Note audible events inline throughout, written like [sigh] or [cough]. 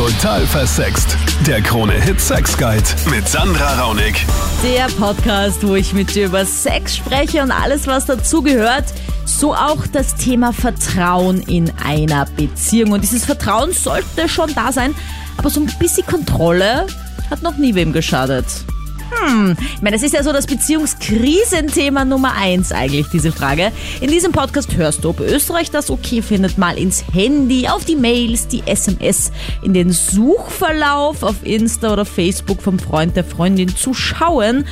Total versext. Der Krone-Hit Sex Guide mit Sandra Raunig. Der Podcast, wo ich mit dir über Sex spreche und alles, was dazugehört. So auch das Thema Vertrauen in einer Beziehung. Und dieses Vertrauen sollte schon da sein, aber so ein bisschen Kontrolle hat noch nie wem geschadet. Hm, ich meine, das ist ja so das Beziehungskrisenthema Nummer eins eigentlich, diese Frage. In diesem Podcast hörst du, ob Österreich das okay findet, mal ins Handy, auf die Mails, die SMS, in den Suchverlauf auf Insta oder Facebook vom Freund der Freundin zu schauen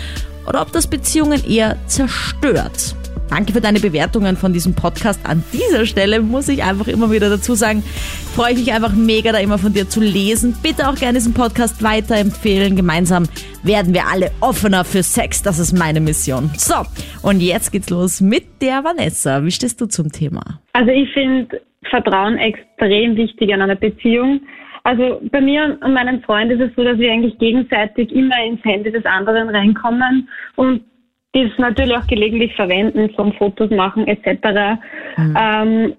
oder ob das Beziehungen eher zerstört. Danke für deine Bewertungen von diesem Podcast. An dieser Stelle muss ich einfach immer wieder dazu sagen, freue ich mich einfach mega, da immer von dir zu lesen. Bitte auch gerne diesen Podcast weiterempfehlen. Gemeinsam werden wir alle offener für Sex. Das ist meine Mission. So, und jetzt geht's los mit der Vanessa. Wie stehst du zum Thema? Also ich finde Vertrauen extrem wichtig in einer Beziehung. Also bei mir und meinem Freund ist es so, dass wir eigentlich gegenseitig immer ins Handy des anderen reinkommen und dies natürlich auch gelegentlich verwenden, zum Fotos machen etc. Mhm. Ähm,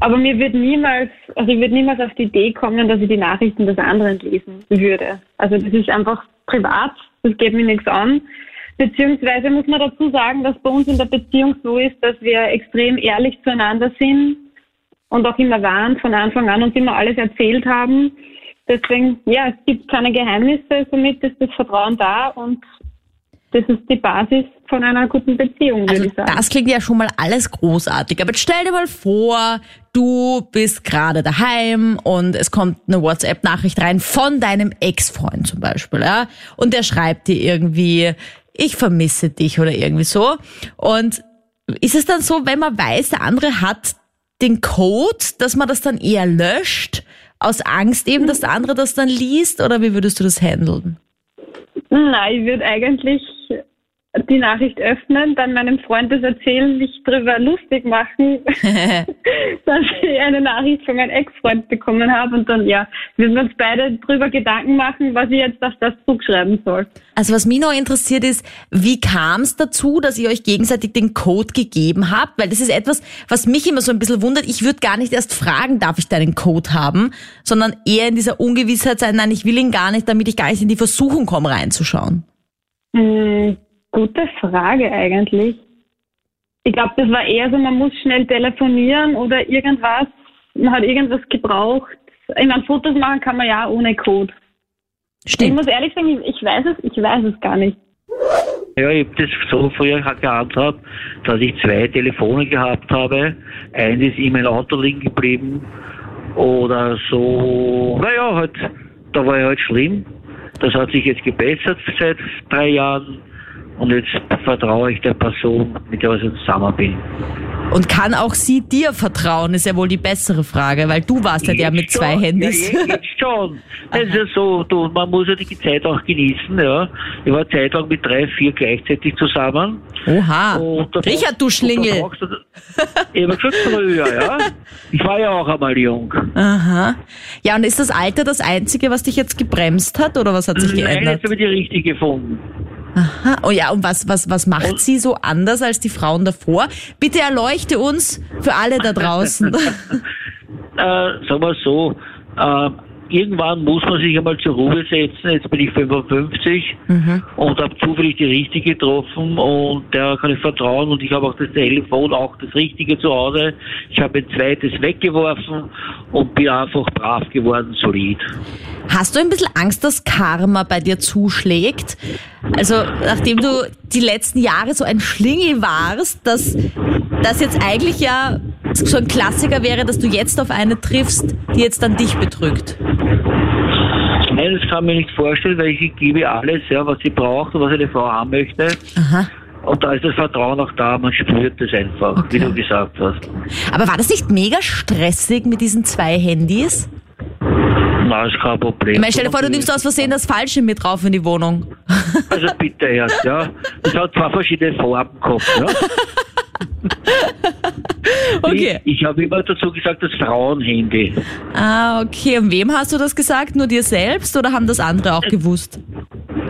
aber mir wird niemals, also ich würde niemals auf die Idee kommen, dass ich die Nachrichten des anderen lesen würde. Also das ist einfach privat, das geht mir nichts an. Beziehungsweise muss man dazu sagen, dass bei uns in der Beziehung so ist, dass wir extrem ehrlich zueinander sind und auch immer waren von Anfang an und immer alles erzählt haben. Deswegen, ja, es gibt keine Geheimnisse, somit ist das Vertrauen da und das ist die Basis von einer guten Beziehung, würde Also ich sagen. das klingt ja schon mal alles großartig. Aber jetzt stell dir mal vor, du bist gerade daheim und es kommt eine WhatsApp-Nachricht rein von deinem Ex-Freund zum Beispiel, ja. Und der schreibt dir irgendwie, ich vermisse dich oder irgendwie so. Und ist es dann so, wenn man weiß, der andere hat den Code, dass man das dann eher löscht, aus Angst eben, dass der andere das dann liest? Oder wie würdest du das handeln? Nein, ich würde eigentlich die Nachricht öffnen, dann meinem Freund das erzählen, mich darüber lustig machen, [laughs] [laughs] dass ich eine Nachricht von meinem Ex-Freund bekommen habe und dann, ja, würden wir uns beide darüber Gedanken machen, was ich jetzt auf das zurückschreiben soll. Also was mich noch interessiert ist, wie kam es dazu, dass ihr euch gegenseitig den Code gegeben habt? Weil das ist etwas, was mich immer so ein bisschen wundert. Ich würde gar nicht erst fragen, darf ich deinen Code haben, sondern eher in dieser Ungewissheit sein, nein, ich will ihn gar nicht, damit ich gar nicht in die Versuchung komme, reinzuschauen. Hm, gute Frage eigentlich. Ich glaube, das war eher so, man muss schnell telefonieren oder irgendwas. Man hat irgendwas gebraucht. Ich meine, Fotos machen kann man ja ohne Code. Ich Stimmt. muss ehrlich sagen, ich, ich weiß es, ich weiß es gar nicht. Ja, ich habe das so früher gehandhabt, dass ich zwei Telefone gehabt habe. Eines ist in mein Auto liegen geblieben oder so. Naja, halt, da war ich halt schlimm. Das hat sich jetzt gebessert seit drei Jahren und jetzt vertraue ich der Person, mit der ich zusammen bin. Und kann auch sie dir vertrauen, ist ja wohl die bessere Frage, weil du warst ja der mit Jetzt zwei schon, Handys. Ja, jetzt schon. Das ist ja so, du, man muss ja die Zeit auch genießen, ja. Ich war zeitlang mit drei, vier gleichzeitig zusammen. Oha. Richard, du Schlingel. du- Ich habe gesagt früher, ja. Ich war ja auch einmal jung. Aha. Ja, und ist das Alter das Einzige, was dich jetzt gebremst hat oder was hat sich Nein, geändert? jetzt habe ich die richtige gefunden. Aha. Oh ja, und was, was, was macht sie so anders als die Frauen davor? Bitte erleuchte uns für alle da draußen. [laughs] Äh, sagen wir so, äh, irgendwann muss man sich einmal zur Ruhe setzen. Jetzt bin ich 55 und habe zufällig die Richtige getroffen und der kann ich vertrauen und ich habe auch das Telefon, auch das Richtige zu Hause. Ich habe ein zweites weggeworfen und bin einfach brav geworden, solid. Hast du ein bisschen Angst, dass Karma bei dir zuschlägt? Also, nachdem du die letzten Jahre so ein Schlingel warst, dass das jetzt eigentlich ja so ein Klassiker wäre, dass du jetzt auf eine triffst, die jetzt dann dich betrügt. Nein, das kann man nicht vorstellen, weil ich gebe alles, ja, was sie braucht und was eine Frau haben möchte. Aha. Und da ist das Vertrauen auch da, man spürt das einfach, wie du gesagt hast. Aber war das nicht mega stressig mit diesen zwei Handys? Na, ist kein Problem. Ich meine, stell dir vor, du nimmst aus Versehen das Falsche mit drauf in die Wohnung. Also bitte erst, ja. Es hat zwei verschiedene Farben gehabt, ja. [laughs] [laughs] Okay. Ich, ich habe immer dazu gesagt, das Frauenhandy. Ah, okay. Und wem hast du das gesagt? Nur dir selbst oder haben das andere auch gewusst?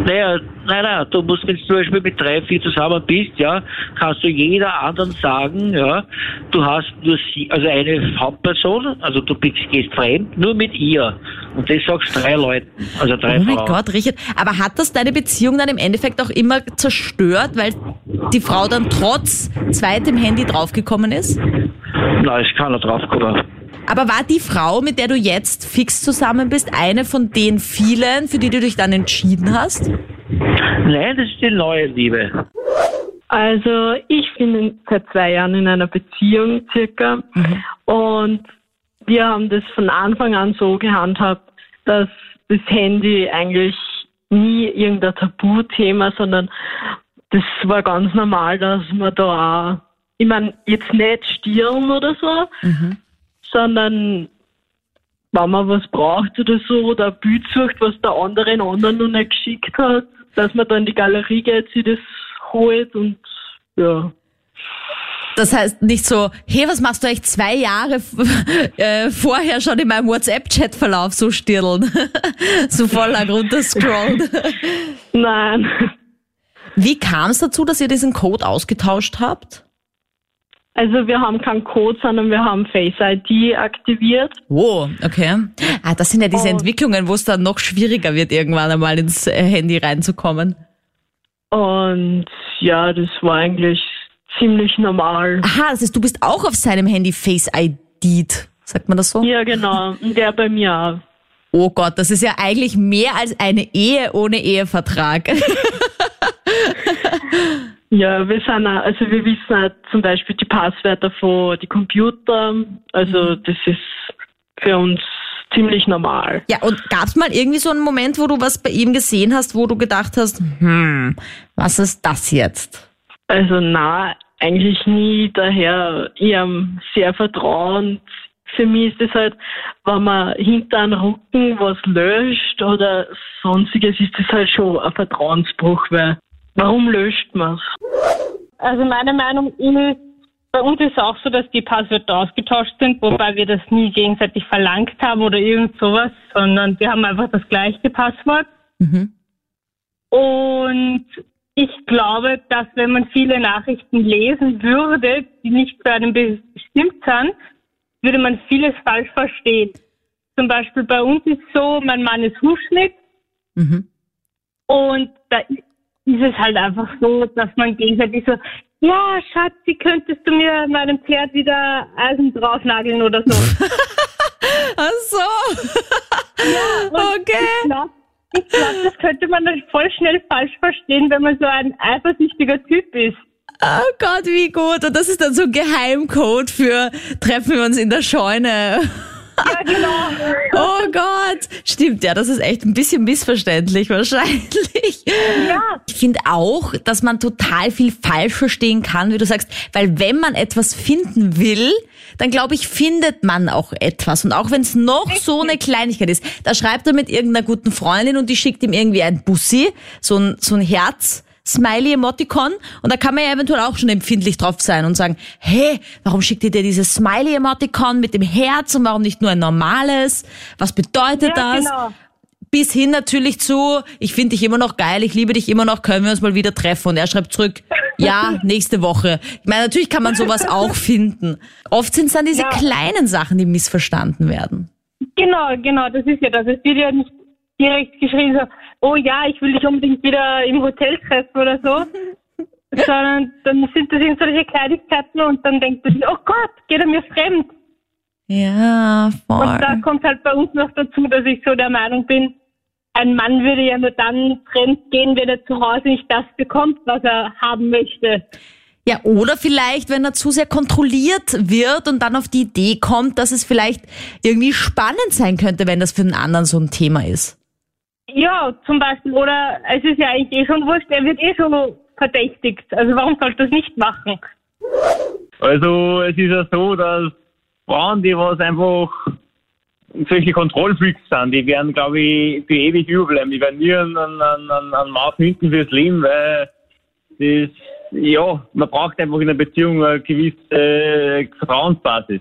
Naja, nein, nein, du musst, wenn du zum Beispiel mit drei, vier zusammen bist, ja, kannst du jeder anderen sagen, ja, du hast nur sie, also eine Hauptperson, also du bist, gehst fremd, nur mit ihr. Und das sagst drei Leuten, also drei Oh mein Frauen. Gott, Richard. Aber hat das deine Beziehung dann im Endeffekt auch immer zerstört, weil die Frau dann trotz zweitem Handy draufgekommen ist? Nein, ist keiner draufgekommen. Aber war die Frau, mit der du jetzt fix zusammen bist, eine von den vielen, für die du dich dann entschieden hast? Nein, das ist die neue Liebe. Also ich bin seit zwei Jahren in einer Beziehung circa und wir haben das von Anfang an so gehandhabt, dass das Handy eigentlich nie irgendein Tabuthema, sondern das war ganz normal, dass man da auch, ich meine, jetzt nicht stirren oder so, sondern wenn man was braucht oder so oder ein Bild sucht, was der andere einen anderen noch nicht geschickt hat, dass man dann in die Galerie geht, sich das holt und ja. Das heißt nicht so, hey, was machst du eigentlich zwei Jahre [laughs] äh, vorher schon in meinem WhatsApp-Chat-Verlauf so stirlen? [laughs] so voll lang runterscrollen. [laughs] Nein. Wie kam es dazu, dass ihr diesen Code ausgetauscht habt? Also wir haben keinen Code, sondern wir haben Face ID aktiviert. Oh, okay. Ah, das sind ja diese Und- Entwicklungen, wo es dann noch schwieriger wird, irgendwann einmal ins äh, Handy reinzukommen. Und ja, das war eigentlich ziemlich normal. Aha, das heißt, du bist auch auf seinem Handy Face ID'd. Sagt man das so? Ja, genau. Und der bei mir auch. Oh Gott, das ist ja eigentlich mehr als eine Ehe ohne Ehevertrag. [laughs] Ja, wir sind auch, also wir wissen auch zum Beispiel die Passwörter von die Computer. Also das ist für uns ziemlich normal. Ja, und gab's mal irgendwie so einen Moment, wo du was bei ihm gesehen hast, wo du gedacht hast, hm, was ist das jetzt? Also na, eigentlich nie. Daher ihm sehr vertrauen. Für mich ist es halt, wenn man hinter einem Rücken was löscht oder sonstiges, ist das halt schon ein Vertrauensbruch, weil warum löscht man's? Also meine Meinung ist, bei uns ist es auch so, dass die Passwörter ausgetauscht sind, wobei wir das nie gegenseitig verlangt haben oder irgend sowas, sondern wir haben einfach das gleiche Passwort. Mhm. Und ich glaube, dass wenn man viele Nachrichten lesen würde, die nicht für einen bestimmt sind, würde man vieles falsch verstehen. Zum Beispiel bei uns ist so, mein Mann ist Hufschnitt Mhm. und da ist es halt einfach so, dass man gegenseitig so, ja, Schatzi, könntest du mir meinem Pferd wieder Eisen draufnageln oder so. [laughs] Ach so. okay. Ich glaube, glaub, das könnte man dann voll schnell falsch verstehen, wenn man so ein eifersüchtiger Typ ist. Oh Gott, wie gut. Und das ist dann so ein Geheimcode für treffen wir uns in der Scheune. Ja, genau. [laughs] Oh Gott. Stimmt, ja, das ist echt ein bisschen missverständlich wahrscheinlich. Ja. Ich finde auch, dass man total viel falsch verstehen kann, wie du sagst, weil wenn man etwas finden will, dann glaube ich, findet man auch etwas. Und auch wenn es noch so eine Kleinigkeit ist, da schreibt er mit irgendeiner guten Freundin und die schickt ihm irgendwie ein Bussi, so ein, so ein Herz. Smiley-Emoticon und da kann man ja eventuell auch schon empfindlich drauf sein und sagen, hey, warum schickt ihr dir dieses Smiley-Emoticon mit dem Herz und warum nicht nur ein normales? Was bedeutet Ja, das? genau. Bis hin natürlich zu, ich finde dich immer noch geil, ich liebe dich immer noch, können wir uns mal wieder treffen? Und er schreibt zurück, ja, nächste Woche. Ich meine, natürlich kann man sowas [laughs] auch finden. Oft sind es dann diese Ja. kleinen Sachen, die missverstanden werden. Genau, genau, das ist ja das. Es wird ja nicht direkt geschrieben so, oh ja, ich will dich unbedingt wieder im Hotel treffen oder so. [laughs] Sondern dann sind das eben solche Kleinigkeiten und dann denkt man sich, oh Gott, geht er mir fremd? Ja, voll. Und da kommt halt bei uns noch dazu, dass ich so der Meinung bin, ein Mann würde ja nur dann fremd gehen, wenn er zu Hause nicht das bekommt, was er haben möchte. Ja, oder vielleicht, wenn er zu sehr kontrolliert wird und dann auf die Idee kommt, dass es vielleicht irgendwie spannend sein könnte, wenn das für den anderen so ein Thema ist. Ja, zum Beispiel, oder es ist ja eigentlich eh schon wurscht, er wird eh schon verdächtigt. Also warum sollte das nicht machen? Also es ist ja so, dass Frauen, die was einfach solche Kontrollfreaks sind, die werden, glaube ich, für ewig überbleiben. Die werden nie einen, einen, einen, einen Maß hinten fürs Leben, weil das, ja, man braucht einfach in einer Beziehung eine gewisse Vertrauensbasis.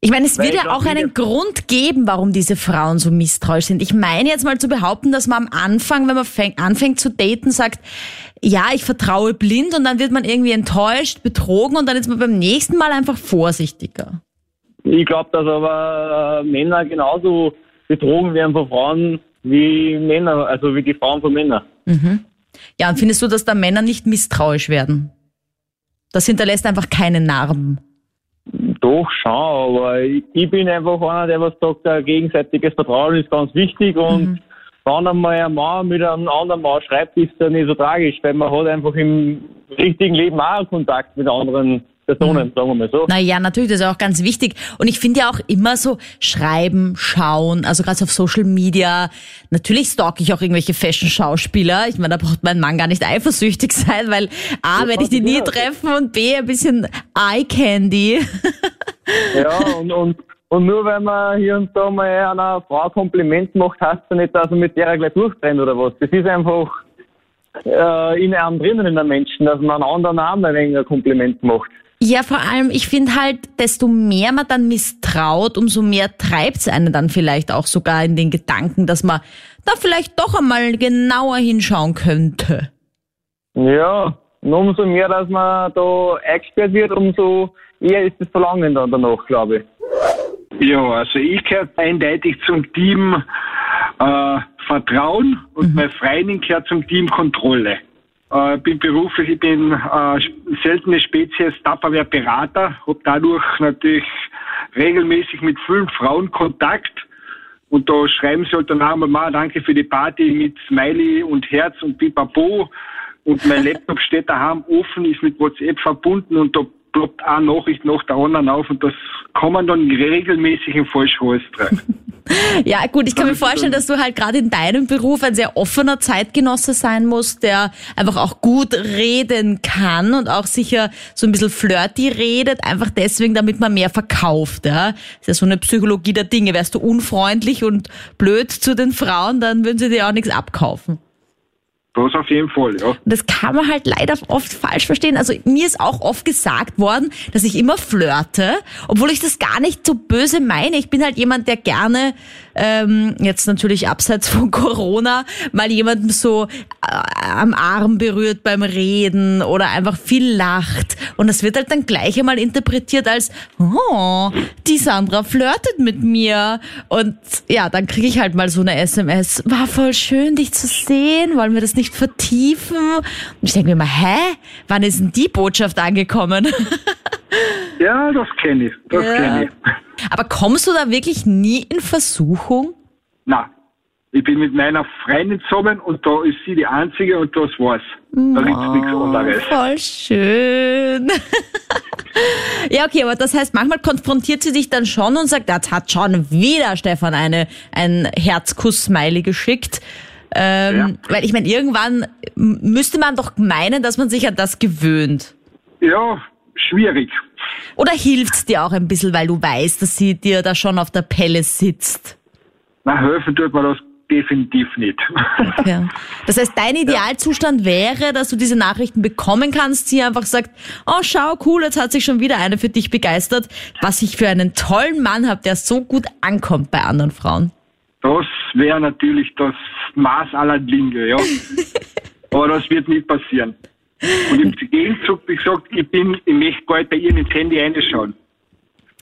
Ich meine, es wird ja auch einen Grund geben, warum diese Frauen so misstrauisch sind. Ich meine jetzt mal zu behaupten, dass man am Anfang, wenn man fäng, anfängt zu daten, sagt, ja, ich vertraue blind und dann wird man irgendwie enttäuscht, betrogen und dann ist man beim nächsten Mal einfach vorsichtiger. Ich glaube, dass aber äh, Männer genauso betrogen werden von Frauen wie Männer, also wie die Frauen von Männern. Ja, und findest du, dass da Männer nicht misstrauisch werden? Das hinterlässt einfach keine Narben. Doch, schon, aber ich, bin einfach einer, der was sagt, äh, gegenseitiges Vertrauen ist ganz wichtig und wenn einmal ein Mann mit einem anderen Mann schreibt, ist das nicht so tragisch, weil man hat einfach im richtigen Leben auch Kontakt mit anderen Personen, sagen wir mal so. Naja, natürlich, das ist auch ganz wichtig. Und ich finde ja auch immer so schreiben, schauen, also gerade auf Social Media. Natürlich stalk ich auch irgendwelche Fashion-Schauspieler. Ich meine, da braucht mein Mann gar nicht eifersüchtig sein, weil A, werde ich die nie treffen und B, ein bisschen Eye-Candy. Ja, und, und, und nur weil man hier und da mal einer Frau Kompliment macht, heißt das nicht, dass man mit der gleich durchtrennt oder was. Das ist einfach äh, in einem drinnen in der Menschen, dass man einen anderen mal ein wenig ein Kompliment macht. Ja, vor allem, ich finde halt, desto mehr man dann misstraut, umso mehr treibt's einen dann vielleicht auch sogar in den Gedanken, dass man da vielleicht doch einmal genauer hinschauen könnte. Ja, und umso mehr, dass man da eingesperrt wird, umso eher ist das Verlangen dann danach, glaube ich. Ja, also ich gehöre eindeutig zum Team äh, Vertrauen und meine Freundin gehört zum Team Kontrolle. Äh, bin beruflich, ich bin äh, seltene Spezies Tupperware-Berater, habe dadurch natürlich regelmäßig mit vielen Frauen Kontakt. Und da schreiben sie halt dann auch mal, "Ma, danke für die Party mit Smiley und Herz und Pipapo. Und mein [laughs] Laptop steht daheim offen, ist mit WhatsApp verbunden und da ploppt eine Nachricht nach der anderen auf und das kann man dann regelmäßig im Falschhals treiben. [laughs] Ja, gut, ich kann mir vorstellen, dass du halt gerade in deinem Beruf ein sehr offener Zeitgenosse sein musst, der einfach auch gut reden kann und auch sicher so ein bisschen flirty redet, einfach deswegen, damit man mehr verkauft, ja. Das ist ja so eine Psychologie der Dinge. Wärst du unfreundlich und blöd zu den Frauen, dann würden sie dir auch nichts abkaufen. Das auf jeden Fall, ja. Das kann man halt leider oft falsch verstehen. Also mir ist auch oft gesagt worden, dass ich immer flirte, obwohl ich das gar nicht so böse meine. Ich bin halt jemand, der gerne, ähm, jetzt natürlich abseits von [laughs] Corona, mal jemanden so äh, am Arm berührt beim Reden oder einfach viel lacht. Und das wird halt dann gleich einmal interpretiert als, oh, die Sandra flirtet mit mir. Und ja, dann kriege ich halt mal so eine SMS. War voll schön, dich zu sehen. Wollen wir das nicht vertiefen? Und ich denke mir mal, hä? Wann ist denn die Botschaft angekommen? [laughs] Ja, das kenne ich, das Ja. kenne ich. Aber kommst du da wirklich nie in Versuchung? Na, ich bin mit meiner Freundin zusammen und da ist sie die Einzige und das war's. Da gibt's nichts anderes. Voll schön. [laughs] ja, okay, aber das heißt, manchmal konfrontiert sie dich dann schon und sagt, jetzt hat schon wieder Stefan eine, ein Herzkuss-Smiley geschickt. Ähm, Weil ich meine, irgendwann müsste man doch meinen, dass man sich an das gewöhnt. Ja, schwierig. Oder hilft's dir auch ein bisschen, weil du weißt, dass sie dir da schon auf der Pelle sitzt? Na, helfen tut mir das definitiv nicht. Ja. Das heißt, dein [laughs] Idealzustand wäre, dass du diese Nachrichten bekommen kannst, sie einfach sagt, oh schau, cool, jetzt hat sich schon wieder eine für dich begeistert, was ich für einen tollen Mann habe, der so gut ankommt bei anderen Frauen. Das wäre natürlich das Maß aller Dinge, ja. [laughs] Aber das wird nicht passieren. Und im Gegenzug, wie gesagt, ich bin, ich möchte bald bei ihr ins Handy reinschauen.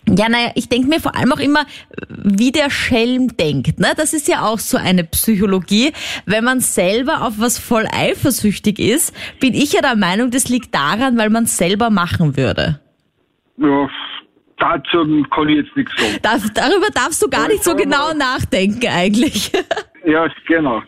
Ja, naja, ich denke mir vor allem auch immer, wie der Schelm denkt. Ne? Das ist ja auch so eine Psychologie. Wenn man selber auf was voll eifersüchtig ist, bin ich ja der Meinung, das liegt daran, weil man es selber machen würde. Ja, dazu kann ich jetzt nichts sagen. Darf, darüber darfst du gar nicht so genau nachdenken eigentlich. [laughs] Ja, genau.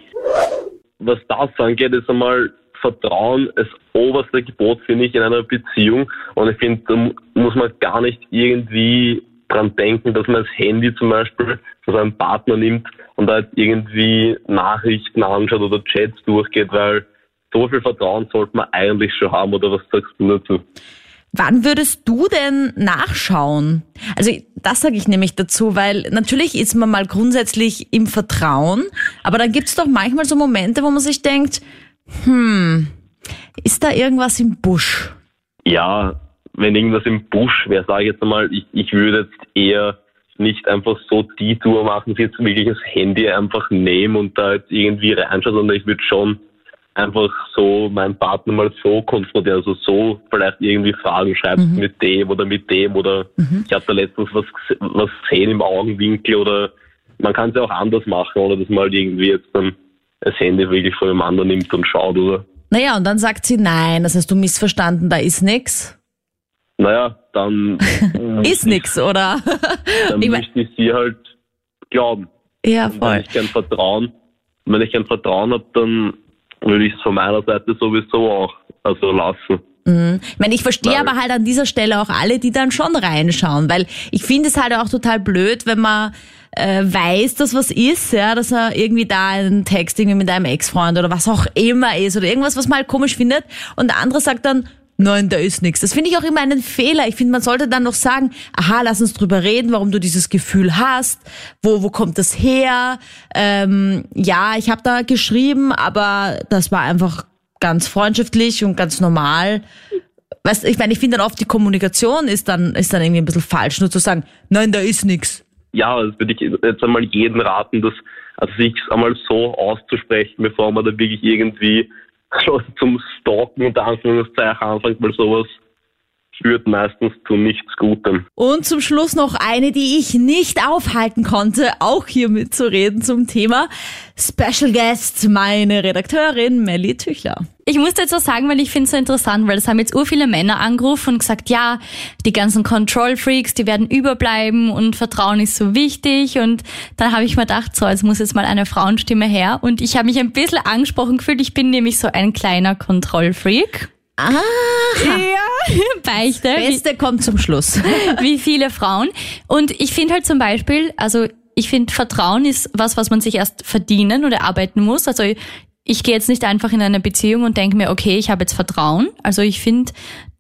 was das angeht, ist einmal Vertrauen das oberste Gebot, finde ich, in einer Beziehung. Und ich finde, da mu- muss man gar nicht irgendwie dran denken, dass man das Handy zum Beispiel von seinem Partner nimmt und da jetzt irgendwie Nachrichten anschaut oder Chats durchgeht, weil so viel Vertrauen sollte man eigentlich schon haben. Oder was sagst du dazu? Wann würdest du denn nachschauen? Also das sage ich nämlich dazu, weil natürlich ist man mal grundsätzlich im Vertrauen, aber dann gibt es doch manchmal so Momente, wo man sich denkt, hm, ist da irgendwas im Busch? Ja, wenn irgendwas im Busch wäre, sage ich jetzt einmal, ich, ich würde jetzt eher nicht einfach so die Tour machen, sie jetzt wirklich das Handy einfach nehmen und da jetzt irgendwie reinschauen, sondern ich würde schon einfach so meinen Partner mal so konfrontieren, also so vielleicht irgendwie Fragen schreiben mhm. mit dem oder mit dem oder mhm. ich habe da letztens was, was gesehen im Augenwinkel oder man kann es ja auch anders machen, oder dass man halt irgendwie jetzt dann das Handy wirklich von dem anderen nimmt und schaut, oder? Naja, und dann sagt sie nein, das hast du missverstanden, da ist nix. Naja, dann. [laughs] ist nix, oder? dann ich möchte ich sie halt glauben. Ja, voll. wenn ich kein Vertrauen, wenn ich kein Vertrauen habe, dann würde ich es von meiner Seite sowieso auch also lassen. Mhm. Ich meine, ich verstehe aber halt an dieser Stelle auch alle, die dann schon reinschauen, weil ich finde es halt auch total blöd, wenn man äh, weiß, dass was ist, ja, dass er irgendwie da einen Text irgendwie mit einem Ex-Freund oder was auch immer ist oder irgendwas, was man halt komisch findet und der andere sagt dann, Nein, da ist nichts. Das finde ich auch immer einen Fehler. Ich finde, man sollte dann noch sagen, aha, lass uns drüber reden, warum du dieses Gefühl hast, wo, wo kommt das her? Ähm, ja, ich habe da geschrieben, aber das war einfach ganz freundschaftlich und ganz normal. Weißt, ich meine, ich finde dann oft die Kommunikation ist dann, ist dann irgendwie ein bisschen falsch, nur zu sagen, nein, da ist nichts. Ja, das würde ich jetzt einmal jedem raten, dass, also sich einmal so auszusprechen, bevor man da wirklich irgendwie [laughs] zum Stalken unter Anführungszeichen anfängt, weil sowas führt meistens zu nichts Gutem. Und zum Schluss noch eine, die ich nicht aufhalten konnte, auch hier mitzureden zum Thema Special Guest, meine Redakteurin Melly Tüchler. Ich musste jetzt so sagen, weil ich finde es so interessant, weil es haben jetzt ur viele Männer angerufen und gesagt, ja, die ganzen Control Freaks, die werden überbleiben und Vertrauen ist so wichtig. Und dann habe ich mir gedacht, so, es muss jetzt mal eine Frauenstimme her. Und ich habe mich ein bisschen angesprochen gefühlt. Ich bin nämlich so ein kleiner Control Freak. Ah, ja, [laughs] Beichte. Das Beste wie, kommt zum Schluss. [laughs] Wie viele Frauen. Und ich finde halt zum Beispiel, also ich finde Vertrauen ist was, was man sich erst verdienen oder arbeiten muss. Also ich gehe jetzt nicht einfach in eine Beziehung und denke mir, okay, ich habe jetzt Vertrauen. Also ich finde,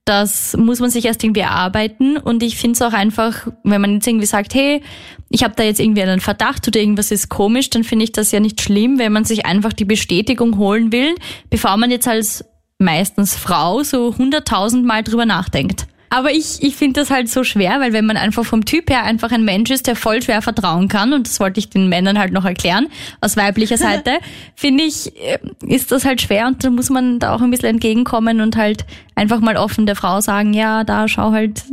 das muss man sich erst irgendwie erarbeiten und ich finde es auch einfach, wenn man jetzt irgendwie sagt, hey, ich habe da jetzt irgendwie einen Verdacht oder irgendwas ist komisch, dann finde ich das ja nicht schlimm, wenn man sich einfach die Bestätigung holen will, bevor man jetzt als meistens Frau so hunderttausend Mal drüber nachdenkt. Aber ich, ich finde das halt so schwer, weil wenn man einfach vom Typ her einfach ein Mensch ist, der voll schwer vertrauen kann, und das wollte ich den Männern halt noch erklären, aus weiblicher Seite, [laughs] finde ich, äh, ist das halt schwer und da muss man da auch ein bisschen entgegenkommen und halt einfach mal offen der Frau sagen, ja, da schau halt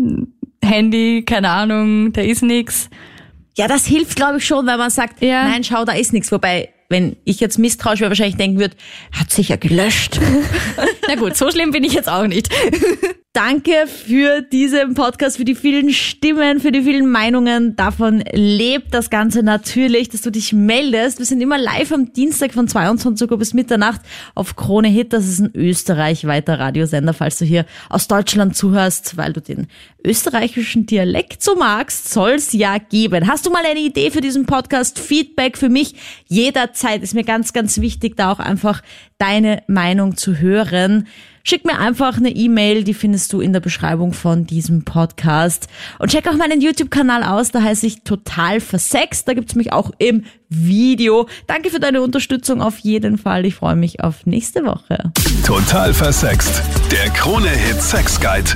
Handy, keine Ahnung, da ist nix. Ja, das hilft, glaube ich, schon, wenn man sagt, ja. nein, schau, da ist nichts. Wobei wenn ich jetzt misstrauisch wäre, wahrscheinlich denken würde, hat sicher gelöscht. [laughs] Na gut, so schlimm bin ich jetzt auch nicht. Danke für diesen Podcast, für die vielen Stimmen, für die vielen Meinungen. Davon lebt das Ganze natürlich, dass du dich meldest. Wir sind immer live am Dienstag von 22 Uhr bis Mitternacht auf Krone Hit. Das ist ein österreichweiter Radiosender, falls du hier aus Deutschland zuhörst, weil du den österreichischen Dialekt so magst, soll's ja geben. Hast du mal eine Idee für diesen Podcast? Feedback für mich jederzeit ist mir ganz, ganz wichtig, da auch einfach deine Meinung zu hören. Schick mir einfach eine E-Mail, die findest du in der Beschreibung von diesem Podcast. Und check auch meinen YouTube-Kanal aus, da heiße ich total versext. Da gibt's mich auch im Video. Danke für deine Unterstützung auf jeden Fall. Ich freue mich auf nächste Woche. Total versext. Der Krone-Hit Sex Guide.